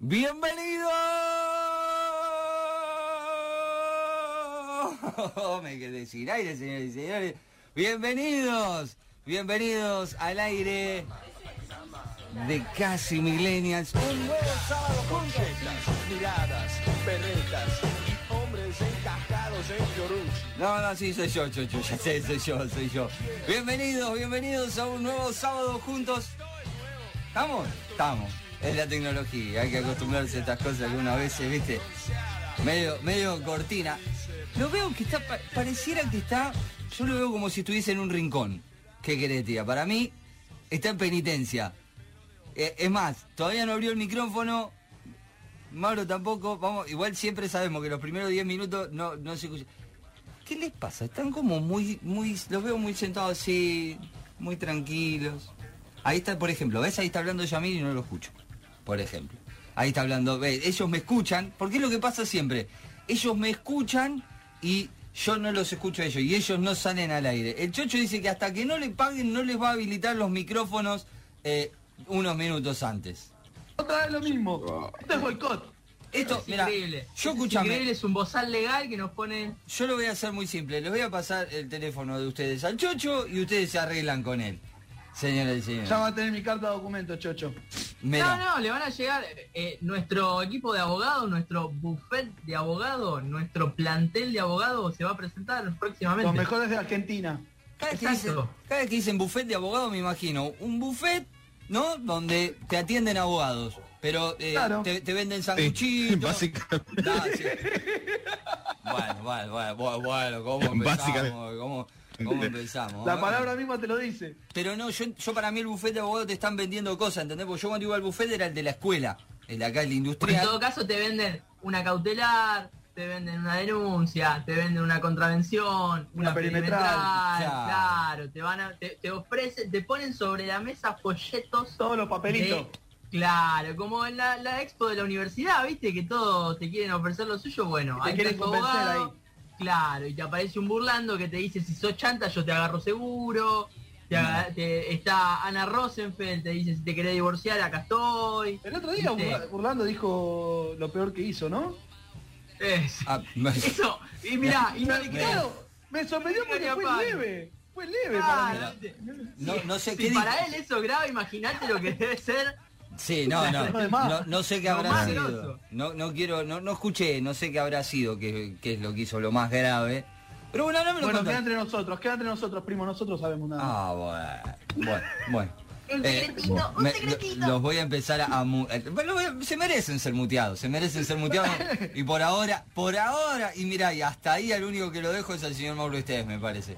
Bienvenido. Me quedé sin aire, señores y señores. Bienvenidos, bienvenidos al aire de Casi Millennials. Un nuevo sábado juntos. miradas, perretas y hombres encajados en Yoruchi. No, no, sí, soy yo, Chocho, ya sé, soy yo, soy yo. Bienvenidos, bienvenidos a un nuevo sábado juntos. ¿Estamos? Estamos. Es la tecnología, hay que acostumbrarse a estas cosas algunas veces, ¿viste? Medio, medio cortina. Lo veo que está, pa- pareciera que está, yo lo veo como si estuviese en un rincón. ¿Qué querés, tía? Para mí, está en penitencia. Eh, es más, todavía no abrió el micrófono, Mauro tampoco, vamos, igual siempre sabemos que los primeros 10 minutos no, no se escucha. ¿Qué les pasa? Están como muy, muy, los veo muy sentados así, muy tranquilos. Ahí está, por ejemplo, ¿ves? Ahí está hablando Yamil y no lo escucho. Por ejemplo. Ahí está hablando, ¿ves? Ellos me escuchan, porque es lo que pasa siempre. Ellos me escuchan y yo no los escucho a ellos y ellos no salen al aire. El Chocho dice que hasta que no le paguen no les va a habilitar los micrófonos eh, unos minutos antes. Otra vez lo mismo. Esto es boicot. Esto, es increíble. yo es increíble, es un bozal legal que nos pone. Yo lo voy a hacer muy simple. Les voy a pasar el teléfono de ustedes al Chocho y ustedes se arreglan con él. Señoras y señores. Ya va a tener mi carta de documento, chocho. Mirá. No, no, le van a llegar eh, nuestro equipo de abogados, nuestro buffet de abogados, nuestro plantel de abogados se va a presentar próximamente. Los mejores de Argentina. Cada vez, que dicen, Exacto. cada vez que dicen buffet de abogados me imagino un buffet, ¿no? Donde te atienden abogados. Pero eh, Claro. te, te venden Sí, sanguchitos. básicamente. Ah, sí. Bueno, bueno, bueno, bueno, bueno, ¿cómo empezamos? Básicamente. ¿Cómo, cómo empezamos? La Ah. palabra misma te lo dice. Pero no, yo, yo para mí el buffet de abogados te están vendiendo cosas, ¿entendés? Porque yo cuando iba al buffet era el de la escuela, el de acá, el Porque en industrial. todo caso te venden una cautelar, te venden una denuncia, te venden una contravención, Una una, perimetral. perimetral, Claro. claro, te van a, te, te ofrecen, te ponen sobre la mesa folletos Todos los papelitos. de- claro, como en la, la expo de la universidad, viste que todos te quieren ofrecer lo suyo, bueno, Te ahí quieren convencer abogado, ahí. Claro, y te aparece un burlando que te dice si sos chanta yo te agarro seguro. Te está Ana Rosenfeld, te dice si te querés divorciar, acá estoy. El otro día Burlando dijo lo peor que hizo, ¿no? Es- Ah, Eso, y mirá, y no le creo. Claro, me sorprendió porque fue leve. Fue leve Claro, para mí. ¿viste? no, no sé Si qué para dijo. él eso es grave, imagínate lo que debe ser. Sí, no, no, no, no sé qué Lo habrá sido. No, no quiero, no, no escuché, no sé qué habrá sido, qué, qué es lo que hizo lo más grave. Pero bueno, ahora me lo Bueno, queda entre nosotros, queda entre nosotros, primo, nosotros sabemos nada. Ah, bueno, bueno, bueno. Un Eh, secretito, un me- secretito. Los voy a empezar a... a mu- eh, bueno, voy a- se merecen ser muteados, se merecen ser muteados. y por ahora, por ahora, y mira, y hasta ahí al único que lo dejo es al señor Mauro Esteves, me parece.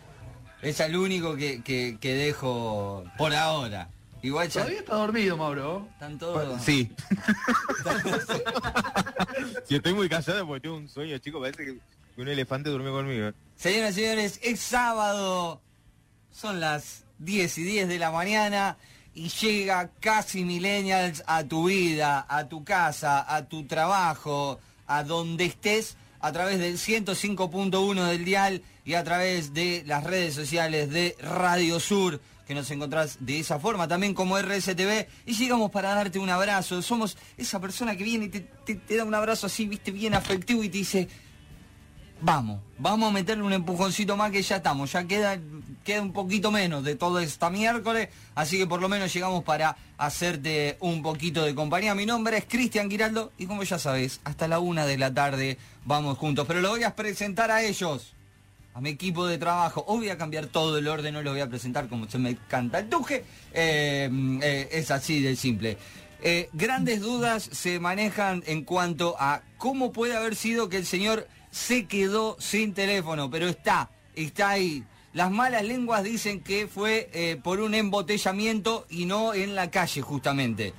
Es el único que, que, que dejo por ahora. Igual ya Todavía está dormido, Mauro. están todos... Sí. Si estoy muy callado porque tengo un sueño, chico, parece que un elefante durmió conmigo. Señoras y señores, es sábado, son las 10 y 10 de la mañana y llega casi millennials a tu vida, a tu casa, a tu trabajo, a donde estés, a través del 105.1 del dial y a través de las redes sociales de Radio Sur, que nos encontrás de esa forma, también como RSTV, y llegamos para darte un abrazo. Somos esa persona que viene y te, te- da un abrazo así, viste, bien afectivo y te dice, Vamos, vamos a meterle un empujoncito más que ya estamos, ya queda, queda un poquito menos de todo esta miércoles, así que por lo menos llegamos para hacerte un poquito de compañía. Mi nombre es Cristian Giraldo y como ya sabes, hasta la una de la tarde vamos juntos, pero lo voy a presentar a ellos, a mi equipo de trabajo. Hoy voy a cambiar todo el orden, no lo voy a presentar como se me canta el tuje, Eh, eh, es así de simple. Eh, grandes dudas se manejan en cuanto a cómo puede haber sido que el señor se quedó sin teléfono, pero está, está ahí. Las malas lenguas dicen que fue por un embotellamiento y no en la calle justamente.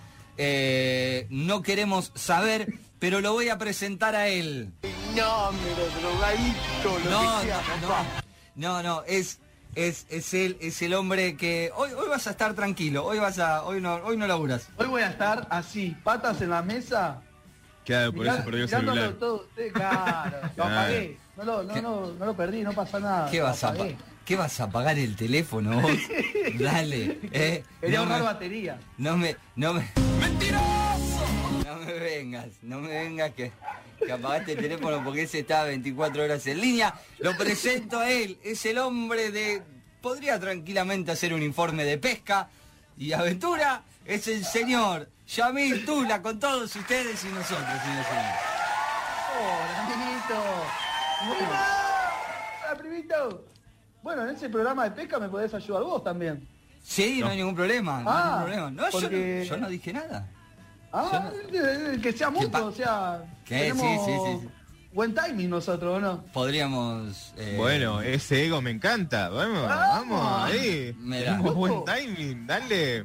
No queremos saber, pero lo voy a presentar a él. No, pero drogadicto, lo No, que sea, no, papá. no, no, es, es, es él, es el hombre que hoy, hoy vas a estar tranquilo, hoy vas a, hoy no, hoy no laburas. Hoy voy a estar así, patas en la mesa. Claro, por mirá- eso perdió el celular. todo. Eh, Claro, lo Claro. apagué. No lo, no, no, no lo perdí, no pasa nada. ¿Qué lo vas a, ¿qué vas a pagar el teléfono vos? Dale, eh, Quería no ahorrar me, batería. no me, no me, no me vengas, no me vengas que, que apagaste el teléfono porque ese está 24 horas en línea. Lo presento a él, es el hombre de... Podría tranquilamente hacer un informe de pesca y aventura. Es el señor Yamil Tula con todos ustedes y nosotros, señor señor. Hola, amiguito. Hola, primito. Bueno, en ese programa de pesca me podés ayudar vos también. Sí, no, hay ningún problema, no hay Ah, ningún problema. No, yo no- porque- yo, no, dije nada. Ah, eh, que sea ¿Qué pa- mutuo, o sea. ¿Qué? Sí, tenemos sí, sí, sí. Buen timing nosotros, ¿o no? Podríamos... eh, Bueno, ese ego me encanta. Vamos, Vamos. vamos ahí. Mira. Tenemos buen timing, dale. Eh,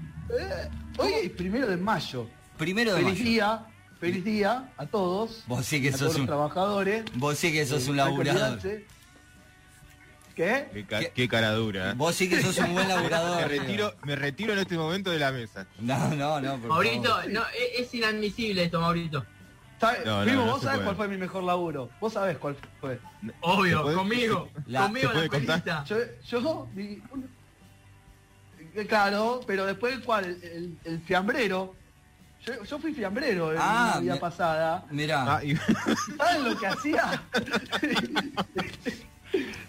hoy es primero de mayo. Primero de Feliz mayo. día, feliz día a todos. Vos sí que a sos todos un- los trabajadores. Vos sí que sos Eh, un que laburador. ¿Qué? Qué, ca- ¿Qué? qué cara dura. ¿eh? Vos sí que sos un buen laburador. Me retiro, me retiro en este momento de la mesa. No, no, no. por Maurito, favor. no, e- es, inadmisible esto, Maurito. ¿Sabe- No, no, Primo, no vos sabés cuál fue mi mejor laburo. Vos sabés cuál fue. Obvio, ¿Se puede- conmigo. La- conmigo ¿se la pelita. Yo, yo un- eh, claro, pero después cuál, el, el- el fiambrero. Yo, yo fui fiambrero Ah, la vida pasada. Mirá. Ah, y- ¿Saben lo que hacía?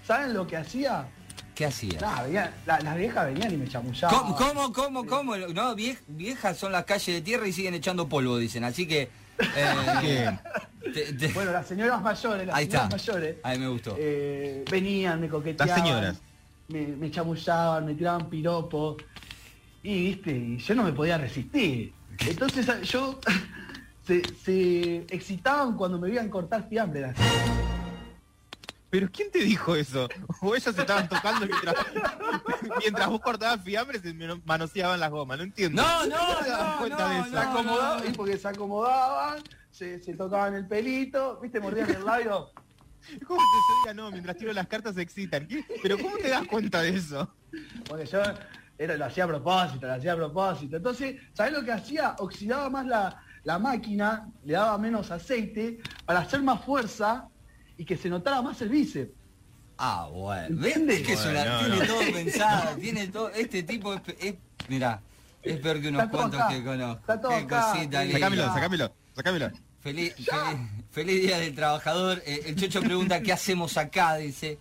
¿Saben lo que hacía? ¿Qué? Nah, venía- la- las viejas venían y me chamullaban. ¿Cómo, cómo, cómo, cómo? No, vie- viejas son las calles de tierra y siguen echando polvo, dicen. Así que... eh, te- te- Bueno, las señoras mayores, las ahí está. señoras mayores, Ahí me gustó. eh, venían, me coqueteaban. Las señoras. Me, me chamullaban, me tiraban piropos. Y, viste, y yo no me podía resistir. Entonces yo... Se, se excitaban cuando me veían cortar fiambre. las- Pero ¿quién te dijo eso? O ellas se estaban tocando mientras, mientras vos cortabas fiambres y manoseaban las gomas, no entiendo. No, no, ¿Cómo te das no, cuenta de no, eso? Se no. acomodaban, y porque se acomodaban, se, se tocaban el pelito, viste, mordían el labio. ¿Cómo te diga no? Mientras tiro las cartas se excitan. ¿Qué? Pero ¿cómo te das cuenta de eso? Porque yo era, lo hacía a propósito, lo hacía a propósito. Entonces, ¿sabés lo que hacía? Oxidaba más la, la máquina, le daba menos aceite para hacer más fuerza y que se notara más el bíceps. Ah, bueno. ¿Entiendes? Es que Bueno, tiene no. todo pensado, tiene todo... Este tipo es... es mirá, es peor que unos cuantos acá. que conozco. Está todo Qué acá, cosita sí. linda. Sacámelo, sacámelo, sacámelo. Feliz, feliz, feliz día del trabajador. Eh, el Chocho pregunta qué hacemos acá, dice.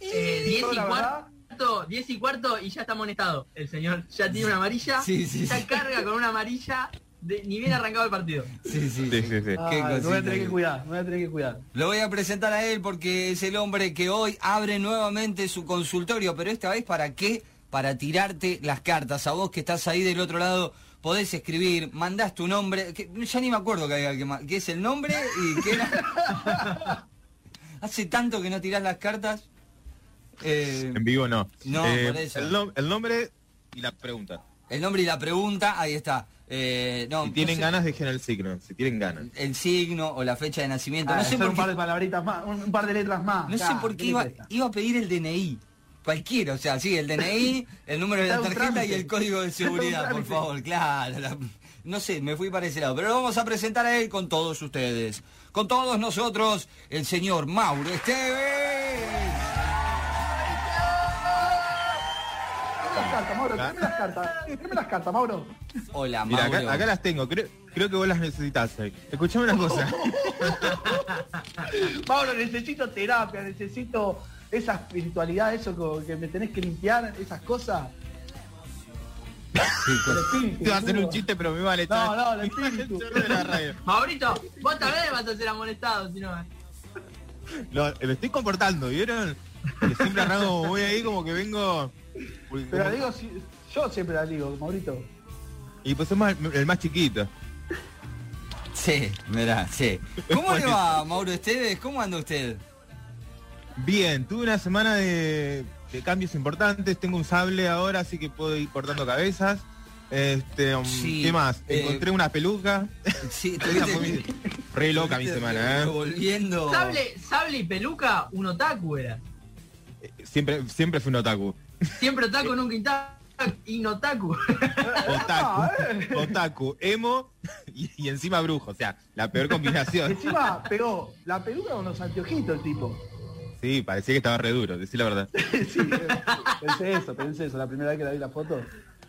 Eh, 10 yo, y verdad- cuarto, 10 y cuarto y ya está amonestado. El señor ya tiene una amarilla, Sí, sí, ya sí. carga con una amarilla, de- ni bien arrancado el partido. Sí, sí, Sí, sí, sí. Me voy a tener que- cuidar, me voy a tener que cuidar. Lo voy a presentar a él porque es el hombre que hoy abre nuevamente su consultorio, pero esta vez para qué? Para tirarte las cartas. A vos que estás ahí del otro lado podés escribir, mandás tu nombre, que, ya ni me acuerdo que, había que, que es el nombre y que era... Hace tanto que no tirás las cartas. Eh, En vivo no. No, Eh, por eso. El, nom- el nombre y la pregunta. el nombre y la pregunta, ahí está. Eh, no, Si tienen ganas, dejen el signo. Si tienen ganas. El signo o la fecha de nacimiento. Ah, no sé hacer por un qué. par de palabritas más, un, un par de letras más. No sé por qué iba, iba a pedir el DNI. Cualquiera, o sea, sí, el DNI, el número de la tarjeta y el código de seguridad, por favor, claro. la- no sé, me fui para ese lado, pero lo vamos a presentar a él con todos ustedes. Con todos nosotros, el señor Mauro Esteves. Cartas, Mauro, tráeme las cartas. Tráeme las cartas, Mauro. Hola, Mira, Mauro. acá, acá las tengo. Creo, creo que vos las necesitas. hoy. Escuchame una cosa. Mauro, necesito terapia, necesito esa espiritualidad, eso como que me tenés que limpiar, esas cosas. Espíritu. Te va a hacer un chiste, pero me vale No, no, el espíritu. Maurito, vos también vas a ser amonestado, si no. No, me estoy comportando, ¿vieron? Que siempre arranco voy ahí como que vengo... Pero digo, si- yo siempre la digo, Maurito. Y pues somos el, el más chiquito. Sí, mirá, sí. ¿Cómo le va, Mauro Esteves? ¿Cómo anda usted? Bien, tuve una semana de, de cambios importantes. Tengo un sable ahora, así que puedo ir cortando cabezas. Este, um, Sí, ¿Qué más? eh, Encontré una peluca. Sí, Esa fue mi- Re loca mi semana, ¿eh? Volviendo. Sable, sable y peluca, un otaku era. Siempre, siempre fui un otaku. Siempre otaku, nunca intaku, inotaku. Ah, Otaku. Otaku, emo y, y encima brujo. O sea, la peor combinación. Encima pegó la peluca con los anteojitos el tipo. Sí, parecía que estaba re duro, decir la verdad. sí, eh, pensé eso, pensé eso, la primera vez que la vi la foto.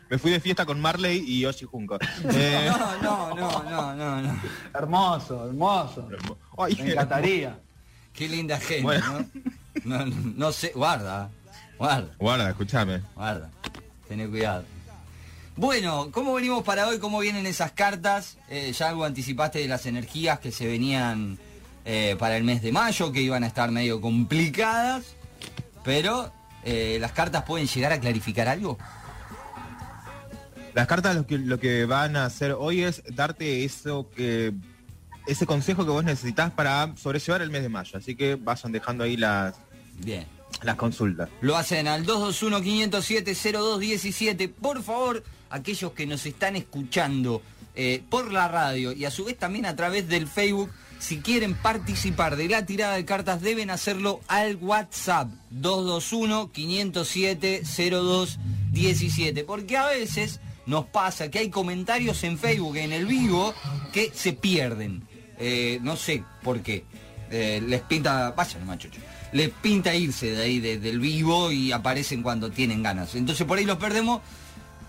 me fui de fiesta con Marley y Yoshi Junko. Eh, No, no, no, no, no, no. Hermoso, hermoso. ay, Me encantaría. Qué linda gente, Bueno. ¿no? No, no sé, guarda, guarda, Guarda, escúchame. guarda. Tené cuidado. Bueno, ¿cómo venimos para hoy? ¿Cómo vienen esas cartas? Eh, ya algo anticipaste de las energías que se venían eh, para el mes de mayo, que iban a estar medio complicadas, pero eh, las cartas pueden llegar a clarificar algo. Las cartas lo que, lo que van a hacer hoy es darte eso que ese consejo que vos necesitas para sobrellevar el mes de mayo. Así que vayan dejando ahí las, Bien. Las consultas. Lo hacen al 221-507-0217. Por favor, aquellos que nos están escuchando eh, por la radio y a su vez también a través del Facebook, si quieren participar de la tirada de cartas, deben hacerlo al WhatsApp 221-507-0217. Porque a veces nos pasa que hay comentarios en Facebook, en el vivo, que se pierden. Eh, no sé por qué. Eh, les pinta, vayan machocho, les pinta irse de ahí de- del vivo y aparecen cuando tienen ganas. Entonces por ahí los perdemos.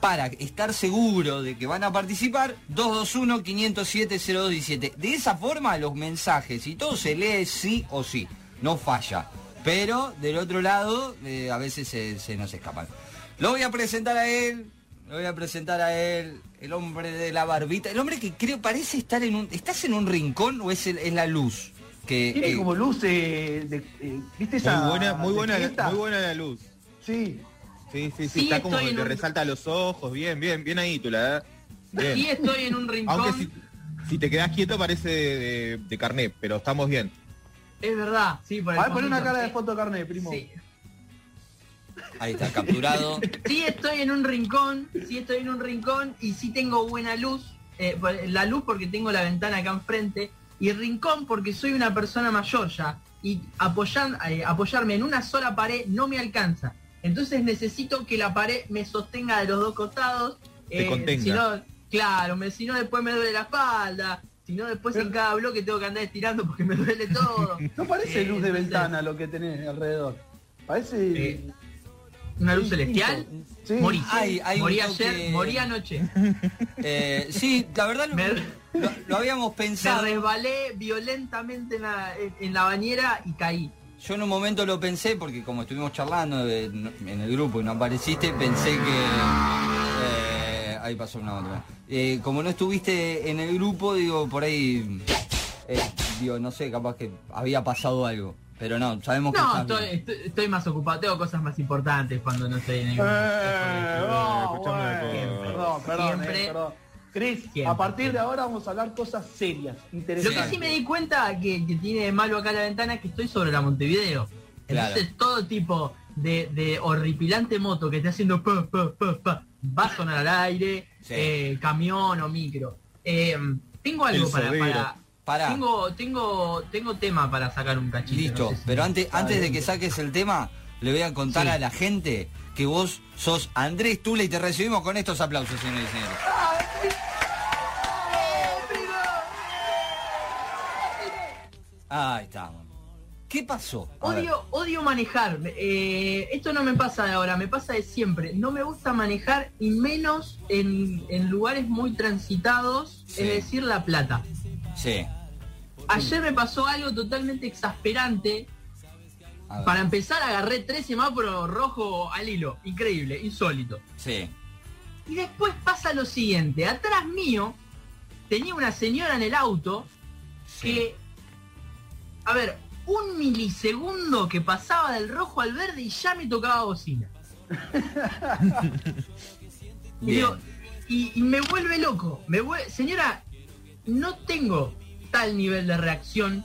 Para estar seguro de que van a participar, 221-507-0217. De esa forma los mensajes y todo se lee sí o sí, no falla. Pero del otro lado eh, a veces se, se nos escapan. Lo voy a presentar a él, lo voy a presentar a él, el hombre de la barbita, el hombre que creo parece estar en un... ¿Estás en un rincón o es, el- es la luz? Que, Tiene eh, como luz eh, de, eh, ¿Viste esa? Muy buena, muy buena, fiesta? muy buena la luz. Sí. Sí, sí, sí, Sí, está como que te un- resalta los ojos, bien, bien, bien ahí, tú la Bien. Y estoy en un rincón. Aunque si, si te quedas quieto parece de, de, de carnet, pero estamos bien. Es verdad, sí, por el A ver, poné una cara de foto carnet, primo. Sí. Ahí está, capturado. Sí estoy en un rincón, sí estoy en un rincón y sí tengo buena luz. eh, la luz porque tengo la ventana acá enfrente y rincón porque soy una persona mayor ya y apoyar, eh, apoyarme en una sola pared no me alcanza. Entonces necesito que la pared me sostenga de los dos costados. eh, Te contenga. Si no, claro, me, si no después me duele la espalda. Si no después Pero- en cada bloque tengo que andar estirando porque me duele todo. No parece Eh, luz de entonces, ventana lo que tenés alrededor. Parece... Eh, ¿Una luz celestial? Sí. Morí. Hay un morí ayer, anoche. Eh, sí, la verdad lo, Me- lo- lo habíamos Me pensado. resbalé violentamente en la, en- en la bañera y caí. Yo en un momento lo pensé porque como estuvimos charlando de- en el grupo y no apareciste, pensé que... eh, ahí pasó una otra. Eh, como no estuviste en el grupo, digo, por ahí... eh, digo, no sé, capaz que había pasado algo. Pero no, sabemos que No, estás estoy, bien. estoy, estoy más ocupado, tengo cosas más importantes cuando no estoy en el Eh, grupo. no, cosa. Perdón, perdón, Siempre. a partir de ahora vamos a hablar cosas serias, Lo interesantes. que sí me di cuenta que, que tiene de malo acá la ventana es que estoy sobre la Montevideo. Entonces todo tipo de, de horripilante moto que esté haciendo pa, pa, pa, pa, va a sonar al aire, Sí. eh, camión o micro. Eh, tengo algo para, para-. Tengo, tengo, tengo tema para sacar un cachito. Listo, no sé si- pero antes, antes de que saques el tema, le voy a contar Sí. a la gente que vos sos Andrés Tula y te recibimos con estos aplausos, señores y señores. Ahí estamos. ¿Qué pasó? A ver. Odio, odio manejar. Eh, esto no me pasa de ahora, me pasa de siempre. No me gusta manejar y menos en, en lugares muy transitados, Sí. es decir, La Plata. Sí. Ayer me pasó algo totalmente exasperante. Para empezar agarré tres semáforos rojos al hilo. Increíble, insólito. Sí. Y después pasa lo siguiente. Atrás mío tenía una señora en el auto sí. que, a ver, un milisegundo que pasaba del rojo al verde y ya me tocaba bocina. Y, Bien. digo, y- y me vuelve loco. Me Señora, no tengo tal nivel de reacción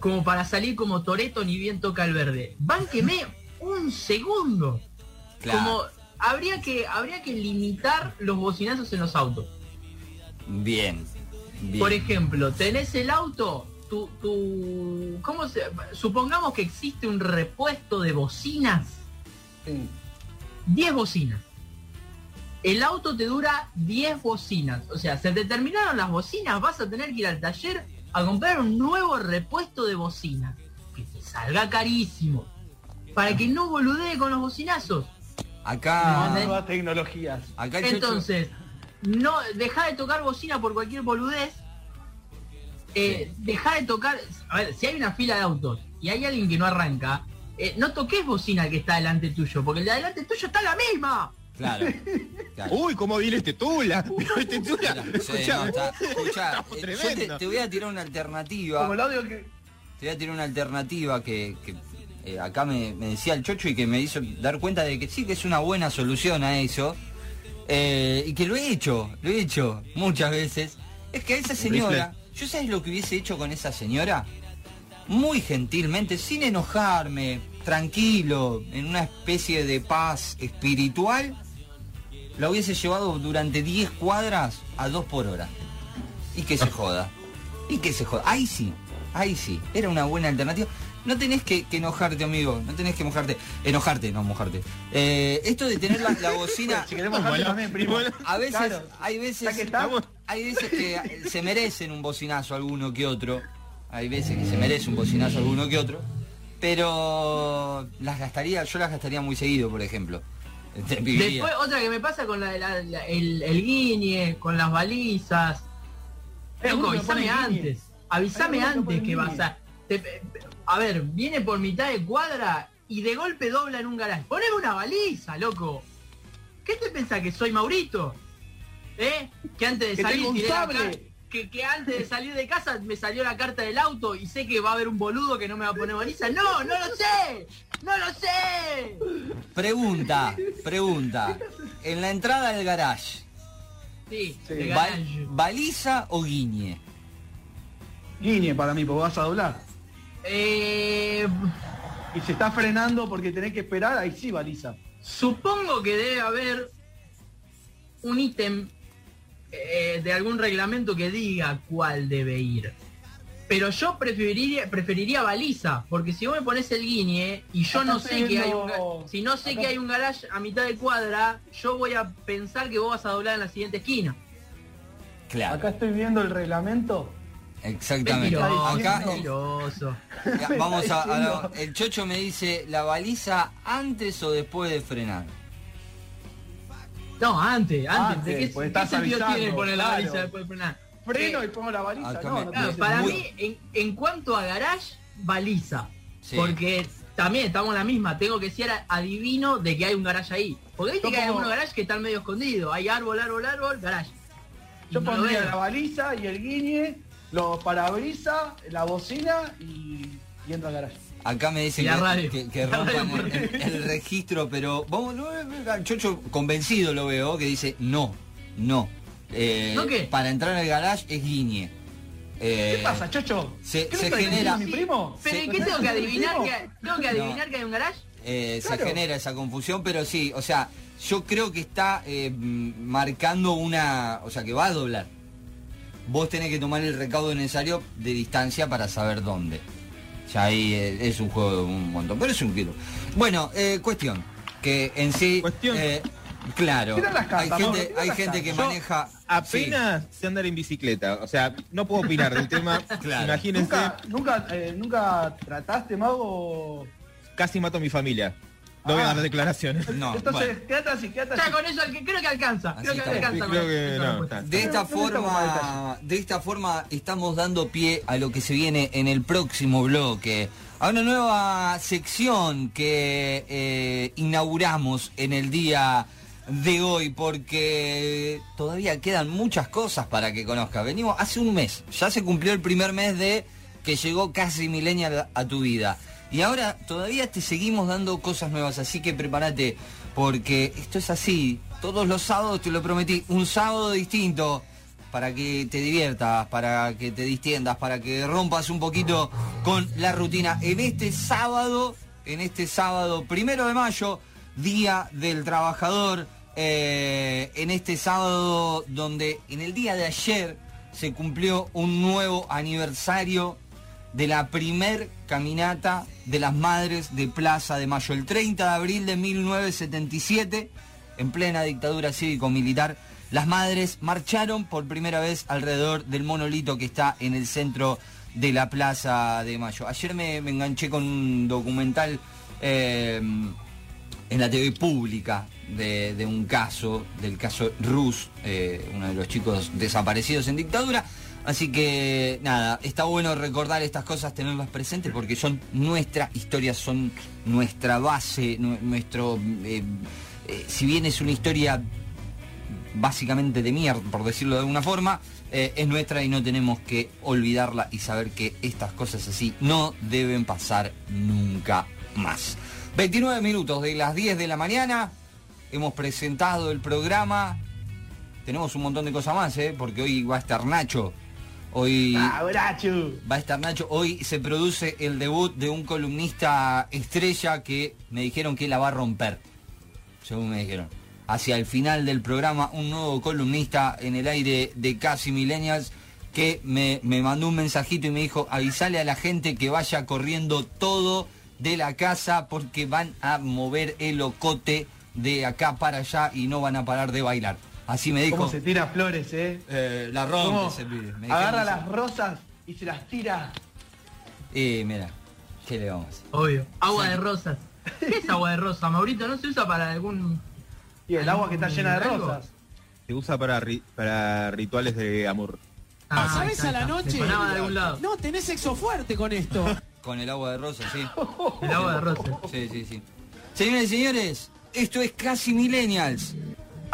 como para salir como Toreto ni bien toca el verde. Bánqueme un segundo. Claro. Como habría que habría que limitar los bocinazos en los autos. Bien. Bien. Por ejemplo, tenés el auto, tu, tu ¿cómo se? Supongamos que existe un repuesto de bocinas, Sí. 10 bocinas. El auto te dura 10 bocinas. O sea, se te terminaron las bocinas, vas a tener que ir al taller a comprar un nuevo repuesto de bocinas. Que te salga carísimo. Para que no boludee con los bocinazos. Acá, Nuevas tecnologías. acá el Chocho- Entonces, no, deja de tocar bocina por cualquier boludez. Eh, deja de tocar. A ver, si hay una fila de autos y hay alguien que no arranca, eh, no toques bocina al que está delante tuyo, porque el de adelante tuyo está la misma. Claro. claro. Uy, cómo viene este Tula. Pero este Tula. Sí, no, escuchame. está- escuchá, Estamos eh, yo te, voy a tirar una alternativa. Como el audio que. Te voy a tirar una alternativa que, que, eh, acá me, me decía el Chocho y que me hizo dar cuenta de que sí que es una buena solución a eso. eh, y que lo he hecho, lo he hecho muchas veces. Es que a esa señora, ¿yo sabes lo que hubiese hecho con esa señora? Muy gentilmente, sin enojarme, tranquilo, en una especie de paz espiritual, la hubiese llevado durante 10 cuadras a 2 por hora. Y que se joda. Y que se joda. Ahí sí, ahí sí. Era una buena alternativa. No tenés que, que enojarte, amigo. No tenés que mojarte. Enojarte, no mojarte. Eh, esto de tener la, la bocina. Si queremos Bueno, también, primo. A veces, Claro. hay veces, hay veces que se merecen un bocinazo alguno que otro. Hay veces que se merece un bocinazo alguno que otro. Pero las gastaría, yo las gastaría muy seguido, por ejemplo. Te viviría. Después, otra que me pasa con la, la- la- el, el guiñe, con las balizas. Eh, Loco, guiñe. antes. Que antes que vas a. te- a ver, viene por mitad de cuadra y de golpe dobla en un garaje. Poneme una baliza, loco. ¿Qué te pensás que soy Maurito? ¿Eh? Que antes de Que salir la que, que antes de salir de casa me salió la carta del auto y sé que va a haber un boludo que no me va a poner baliza. No, no lo sé. No lo sé. Pregunta, pregunta. En la entrada del garage, Sí, Sí. de ¿bal- garage. ¿baliza o guiñe? Guiñe para mí, porque vas a doblar. Eh, Y se está frenando porque tenés que esperar, ahí sí baliza. supongo que debe haber un ítem eh, de algún reglamento que diga cuál debe ir. Pero yo preferiría, preferiría baliza, porque si vos me pones el guiñe y yo no sé que hay un si no sé acá- que hay un garage a mitad de cuadra, yo voy a pensar que vos vas a doblar en la siguiente esquina. Claro, Acá estoy viendo el reglamento. Exactamente. Mentiroso, Acá el- mentiroso. Ya, Vamos a, a- el chocho me dice la baliza antes o después de frenar. No, antes, antes. Antes, ¿De qué, pues qué sentido tiene poner la claro. baliza después de frenar? Freno Eh, y pongo la baliza. acá no, me- no Claro, para sentido. mí, en, en cuanto a garage, baliza. Sí. Porque también estamos en la misma, tengo que ser adivino de que hay un garage ahí. Porque viste Yo que hay algunos garages que están medio escondidos. Hay árbol, árbol, árbol, garage. Yo no pondría la baliza y el guiñe, los parabrisas, la bocina y, y entra al garaje. Acá me dicen que, que- rompan el, el- el registro, pero vamos, no, chocho convencido lo veo, que dice no, no. Eh, ¿No qué? Para entrar al garage es guiñe. Eh, ¿Qué pasa, Chocho? se- ¿Qué se genera- mi primo? Pero. ¿y qué tengo que adivinar? Que, ¿Tengo que adivinar que hay un garage? eh, se genera esa confusión, pero sí, o sea, yo creo que está eh, marcando una, o sea, que va a doblar. Vos tenés que tomar el recaudo necesario de distancia para saber dónde. Ya ahí eh, es un juego de un montón, pero es un kilo. Bueno, eh, cuestión, que en sí, Cuestión. eh, claro, hay gente, hay las gente que maneja... Apenas sé andar en bicicleta. O sea, no puedo opinar del tema. Claro. Imagínense, ¿Nunca, nunca, eh, ¿Nunca trataste, Mago? casi mato a mi familia. No voy a Ah. dar declaraciones. No, Entonces, bueno. quédate así, quédate Ya así. con eso que- creo que alcanza. Así Creo que alcanza. Creo que no, está. De esta forma, de esta forma estamos dando pie a lo que se viene en el próximo bloque, a una nueva sección que eh, inauguramos en el día de hoy, porque todavía quedan muchas cosas para que conozca. Venimos hace un mes, ya se cumplió el primer mes de que llegó casi millennial a tu vida. Y ahora todavía te seguimos dando cosas nuevas, así que prepárate, porque esto es así. Todos los sábados te lo prometí, un sábado distinto para que te diviertas, para que te distiendas, para que rompas un poquito con la rutina. En este sábado, en este sábado primero de mayo, Día del Trabajador, eh, en este sábado donde en el día de ayer se cumplió un nuevo aniversario de la primer caminata de las madres de Plaza de Mayo, el 30 de abril de 1977, en plena dictadura cívico-militar, las madres marcharon por primera vez alrededor del monolito que está en el centro de la Plaza de Mayo. Ayer me, enganché con un documental eh, en la TV pública de, de un caso, del caso Rus, eh, uno de los chicos desaparecidos en dictadura. Así que nada, está bueno recordar estas cosas, tenerlas presentes porque son nuestra historia, son nuestra base, nu- nuestro... eh, eh, si bien es una historia básicamente de mierda, por decirlo de alguna forma, eh, es nuestra y no tenemos que olvidarla y saber que estas cosas así no deben pasar nunca más. 29 minutos de las 10 de la mañana, hemos presentado el programa, tenemos un montón de cosas más, porque hoy va a estar Nacho, hoy... ¡Abracho! Va a estar Nacho. Hoy se produce el debut de un columnista estrella que me dijeron que la va a romper. Según me dijeron. Hacia el final del programa, un nuevo columnista en el aire de Casi Millennials que me, me mandó un mensajito y me dijo, avisale a la gente que vaya corriendo todo de la casa porque van a mover el ocote de acá para allá y no van a parar de bailar. Así me dijo. ¿Cómo se tira flores, eh? eh, la ¿Cómo rompe ese pibe. Me dijeron agarra eso. las rosas y se las tira. Eh, mira, ¿qué le vamos? Obvio. Agua de rosas. ¿Qué es agua de rosa, Maurito? ¿No se usa para algún... Y el agua que está llena de ¿Algo? rosas. Se usa para, ri- para rituales de amor. Ah, ¿Sabes a la noche? Me sonaba de algún lado. No, tenés sexo fuerte con esto. Con el agua de rosa, sí. El agua de rosa. Sí, sí, sí. Señores y señores, esto es Casi Millennials.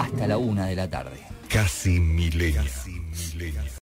Hasta la una de la tarde. Casi milenia.